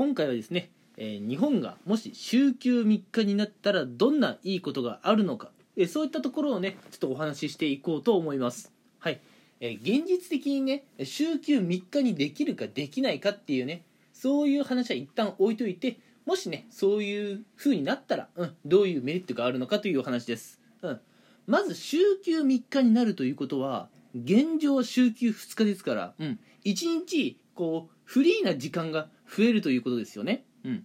今回はですね、えー日本がもし週休3日になったらどんないいことがあるのか、えーそういったところをねちょっとお話ししていこうと思います。はい、え現実的にね週休3日にできるかできないかっていうねそういう話は一旦置いといてもしねそういう風になったら、うん、どういうメリットがあるのかというお話です、うん、まず週休3日になるということは現状は週休2日ですから、うん、1日こうフリーな時間が増えるということですよね、うん、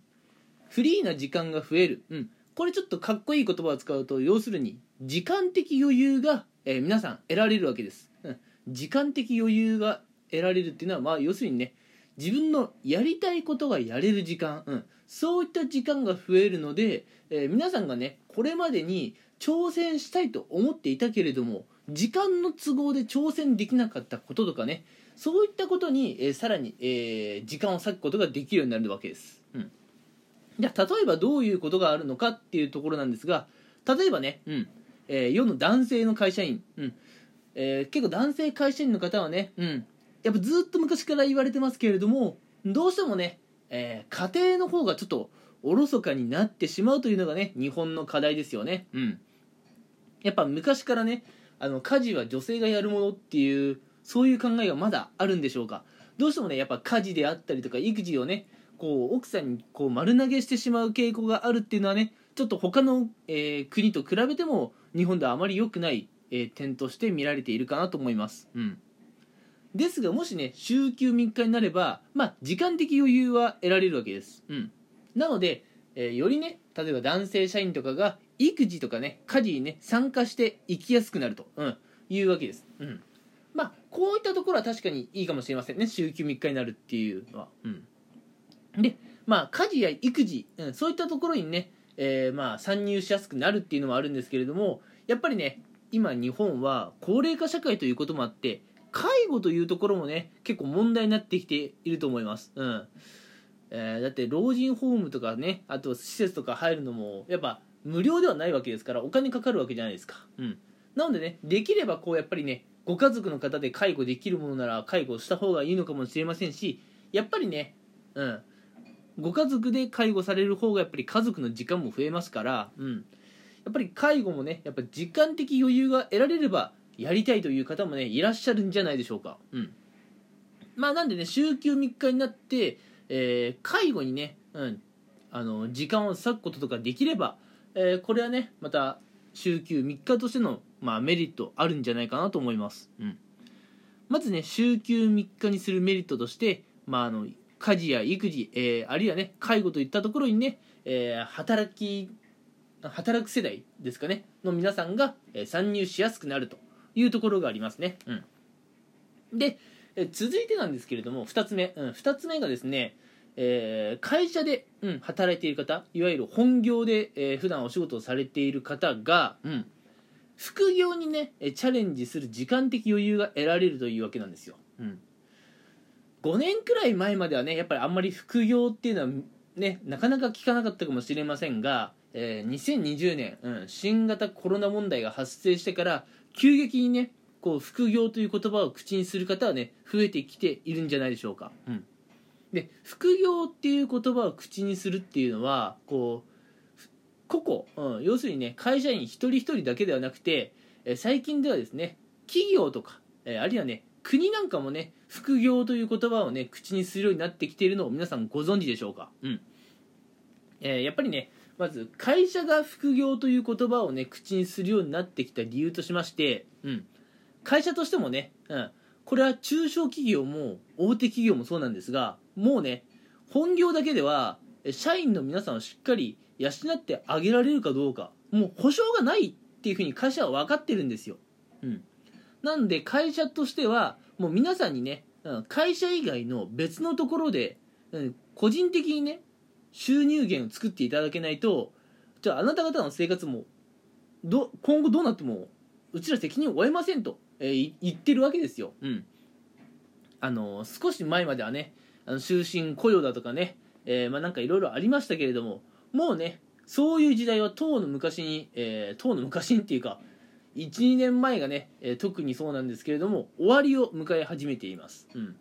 フリーな時間が増える、うん、これちょっとかっこいい言葉を使うと要するに時間的余裕が、えー皆さん得られるわけです、うん、時間的余裕が得られるっていうのはまあ要するにね自分のやりたいことがやれる時間、うん、そういった時間が増えるので、えー皆さんがねこれまでに挑戦したいと思っていたけれども時間の都合で挑戦できなかったこととかねそういったことに、えーさらに、えー時間を割くことができるようになるわけです、うん、じゃあ例えばどういうことがあるのかっていうところなんですが例えばね、うん。えー世の男性の会社員、うん。えー結構男性会社員の方はね、うん、やっぱずっと昔から言われてますけれどもどうしてもね、えー家庭の方がちょっとおろそかになってしまうというのがね日本の課題ですよね、うん、やっぱ昔からねあの家事は女性がやるものっていうそういう考えがまだあるんでしょうか？どうしてもねやっぱ家事であったりとか育児をねこう奥さんにこう丸投げしてしまう傾向があるっていうのはねちょっと他の、えー国と比べても日本ではあまり良くない、えー点として見られているかなと思います、うん、ですがもしね週休3日になればまあ時間的余裕は得られるわけです、うん、なので、えーよりね例えば男性社員とかが育児とかね家事にね参加していきやすくなると、うん、いうわけです、うん、まあこういったところは確かにいいかもしれませんね。週休3日になるっていうのは、うん、でまあ家事や育児、うん、そういったところにね、えーまあ参入しやすくなるっていうのもあるんですけれどもやっぱりね今日本は高齢化社会ということもあって介護というところもね結構問題になってきていると思います、うん。えーだって老人ホームとかねあと施設とか入るのもやっぱ無料ではないわけですからお金かかるわけじゃないですか、うん、なのでねできればこうやっぱりねご家族の方で介護できるものなら介護した方がいいのかもしれませんしやっぱりねうん。ご家族で介護される方がやっぱり家族の時間も増えますから、うん、やっぱり介護もねやっぱ時間的余裕が得られればやりたいという方もねいらっしゃるんじゃないでしょうか、うん、まあなんでね週休3日になって、えー介護にね、うん、あの時間を割くこととかできれば、えーこれはねまた週休3日としての、まあ、メリットあるんじゃないかなと思います、うん、まずね週休3日にするメリットとして、まあ、あの家事や育児、えーあるいはね介護といったところにね、えー働き働く世代ですかねの皆さんが、えー参入しやすくなるというところがありますね、うん、で、えー続いてなんですけれども2つ目、うん、2つ目がですね、えー会社で、うん、働いている方いわゆる本業で、えー普段お仕事をされている方が、うん、副業にねえーチャレンジする時間的余裕が得られるというわけなんですよ、うん、5年くらい前まではねやっぱりあんまり副業っていうのはねなかなか聞かなかったかもしれませんが、えー2020年、うん、新型コロナ問題が発生してから急激にねこう副業という言葉を口にする方はね増えてきているんじゃないでしょうか、うん、で副業っていう言葉を口にするっていうのはこう個々、うん、要するにね会社員一人一人だけではなくて、え最近ではですね企業とか、えあるいはね国なんかもね副業という言葉をね口にするようになってきているのを皆さんご存知でしょうか、うん。えーやっぱりねまず会社が副業という言葉をね口にするようになってきた理由としまして、うん、会社としてもね、うん、これは中小企業も大手企業もそうなんですがもうね本業だけではえ社員の皆さんをしっかり養ってあげられるかどうかもう保証がないっていうふうに会社は分かってるんですよ、うん、なんで会社としてはもう皆さんにねうん会社以外の別のところで、うん個人的にね収入源を作っていただけないとじゃああなた方の生活もど今後どうなってもうちら責任を負えませんと、えーい言ってるわけですよ、うん、あの少し前まではねあの終身雇用だとかね、えーまあ、なんかいろいろありましたけれどももうねそういう時代はとうの昔に、えー、の昔にっていうか12年前がね、えー特にそうなんですけれども終わりを迎え始めています、うん、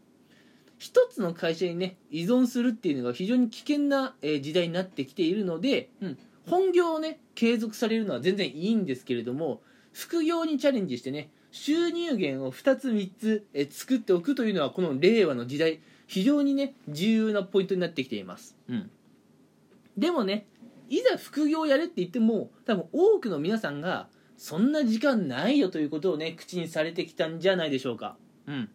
一つの会社にね依存するっていうのが非常に危険な、えー時代になってきているので、うん、本業をね継続されるのは全然いいんですけれども副業にチャレンジしてね収入源を2つ3つ、え作っておくというのはこの令和の時代。非常にね重要なポイントになってきています、うん、でもねいざ副業をやれって言っても多分多くの皆さんがそんな時間ないよということをね口にされてきたんじゃないでしょうか。うん。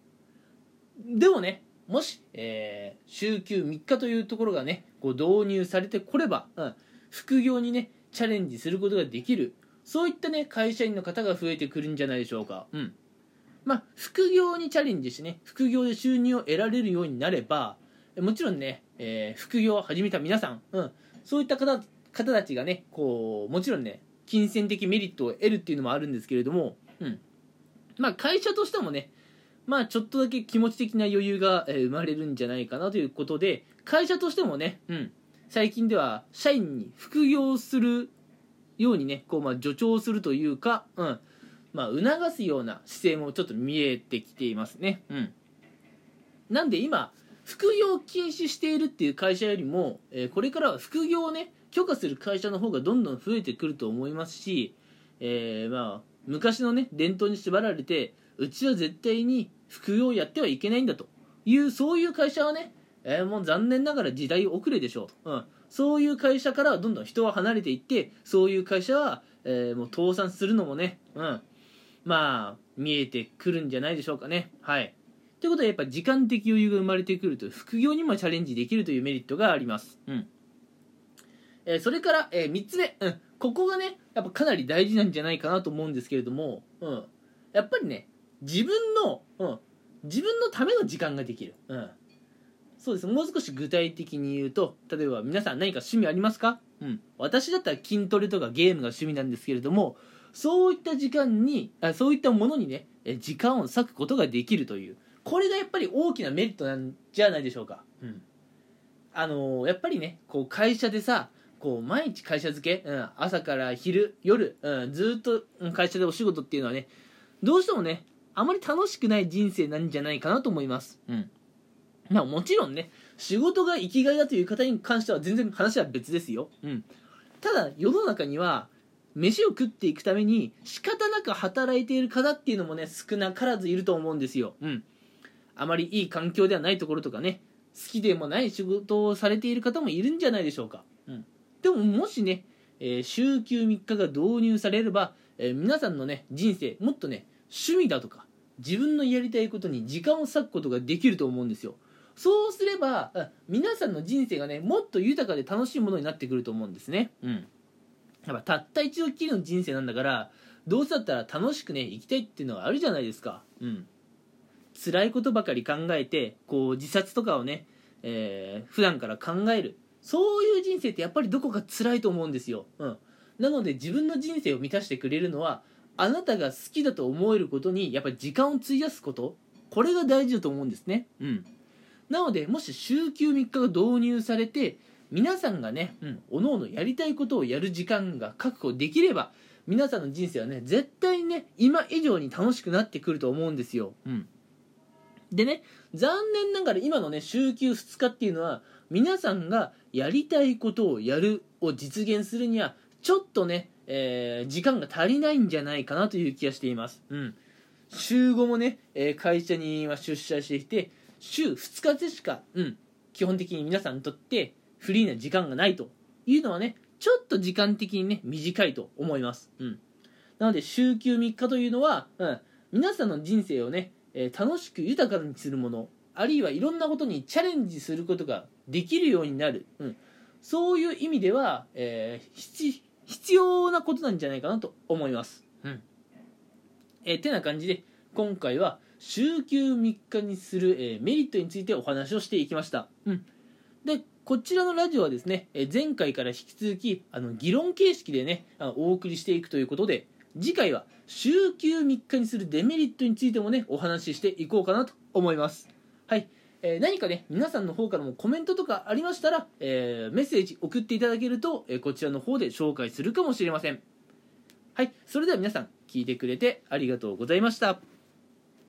でもねもし、えー週休3日というところがねこう導入されてこれば、うん、副業にねチャレンジすることができるそういったね会社員の方が増えてくるんじゃないでしょうか。うんまあ副業にチャレンジしてね副業で収入を得られるようになればもちろんね、えー副業を始めた皆さん、うん、そういった方方たちがねこうもちろんね金銭的メリットを得るっていうのもあるんですけれども、うん、まあ会社としてもねまあちょっとだけ気持ち的な余裕がえー生まれるんじゃないかなということで会社としてもね、うん、最近では社員に副業するようにねこうまあ助長するというか、うん。まあ、促すような姿勢もちょっと見えてきていますね。うん、なんで今副業を禁止しているっていう会社よりも、えーこれからは副業をね許可する会社の方がどんどん増えてくると思いますし、えーまあ昔のね伝統に縛られてうちは絶対に副業をやってはいけないんだと。いうそういう会社はね、えーもう残念ながら時代遅れでしょう、うん、そういう会社からはどんどん人は離れていってそういう会社は、えもう倒産するのもね、うん、まあ見えてくるんじゃないでしょうかね。はい。ということはやっぱ時間的余裕が生まれてくると副業にもチャレンジできるというメリットがあります。うん。えーそれから、え3つ目、うん、ここがねやっぱかなり大事なんじゃないかなと思うんですけれども、うん、やっぱりね自分の、うん、自分のための時間ができる、うん、そうです。もう少し具体的に言うと例えば皆さん何か趣味ありますか、うん、私だったら筋トレとかゲームが趣味なんですけれどもそういった時間にあそういったものにねえ時間を割くことができるという。これがやっぱり大きなメリットなんじゃないでしょうか、うん、あのーやっぱりねこう会社でさこう毎日会社付け、うん、朝から昼夜、うん、ずっとうん会社でお仕事っていうのはねどうしてもねあまり楽しくない人生なんじゃないかなと思います。うん。まあもちろんね仕事が生きがいだという方に関しては全然話は別ですよ、うん、ただ世の中には飯を食っていくために仕方なく働いている方っていうのもね少なからずいると思うんですよ、うん、あまりいい環境ではないところとかね好きでもない仕事をされている方もいるんじゃないでしょうか、うん、でももしね、えー週休3日が導入されれば、えー皆さんのね人生もっとね趣味だとか自分のやりたいことに時間を割くことができると思うんですよ。そうすればあ皆さんの人生がねもっと豊かで楽しいものになってくると思うんですね。うんやっぱたった一度きりの人生なんだからどうせだったら楽しくね生きたいっていうのがあるじゃないですか。うん。辛いことばかり考えてこう自殺とかをね、えー普段から考える。そういう人生ってやっぱりどこか辛いと思うんですよ、うん、なので自分の人生を満たしてくれるのはあなたが好きだと思えることにやっぱり時間を費やすこと。これが大事だと思うんですね。うん。なのでもし週休3日が導入されて皆さんがね、うん、おのおのやりたいことをやる時間が確保できれば皆さんの人生はね絶対にね今以上に楽しくなってくると思うんですよ、うん、でね残念ながら今のね週休2日っていうのは皆さんがやりたいことをやるを実現するにはちょっとね、えー時間が足りないんじゃないかなという気がしています、うん、週5もね、えー会社には出社していて週2日でしか、うん、基本的に皆さんにとってフリーな時間がないというのはねちょっと時間的にね短いと思います、うん、なので週休3日というのは、うん、皆さんの人生をね、えー楽しく豊かにするものあるいはいろんなことにチャレンジすることができるようになる、うん、そういう意味では、えー必要なことなんじゃないかなと思います、うん。えーてな感じで今回は週休3日にする、えーメリットについてお話をしていきました、うん、でこちらのラジオはですね、え前回から引き続きあの議論形式でねあのお送りしていくということで次回は週休3日にするデメリットについてもねお話ししていこうかなと思います。はい、えー何かね皆さんの方からもコメントとかありましたら、えーメッセージ送っていただけると、えーこちらの方で紹介するかもしれません。はい。それでは皆さん聞いてくれてありがとうございました。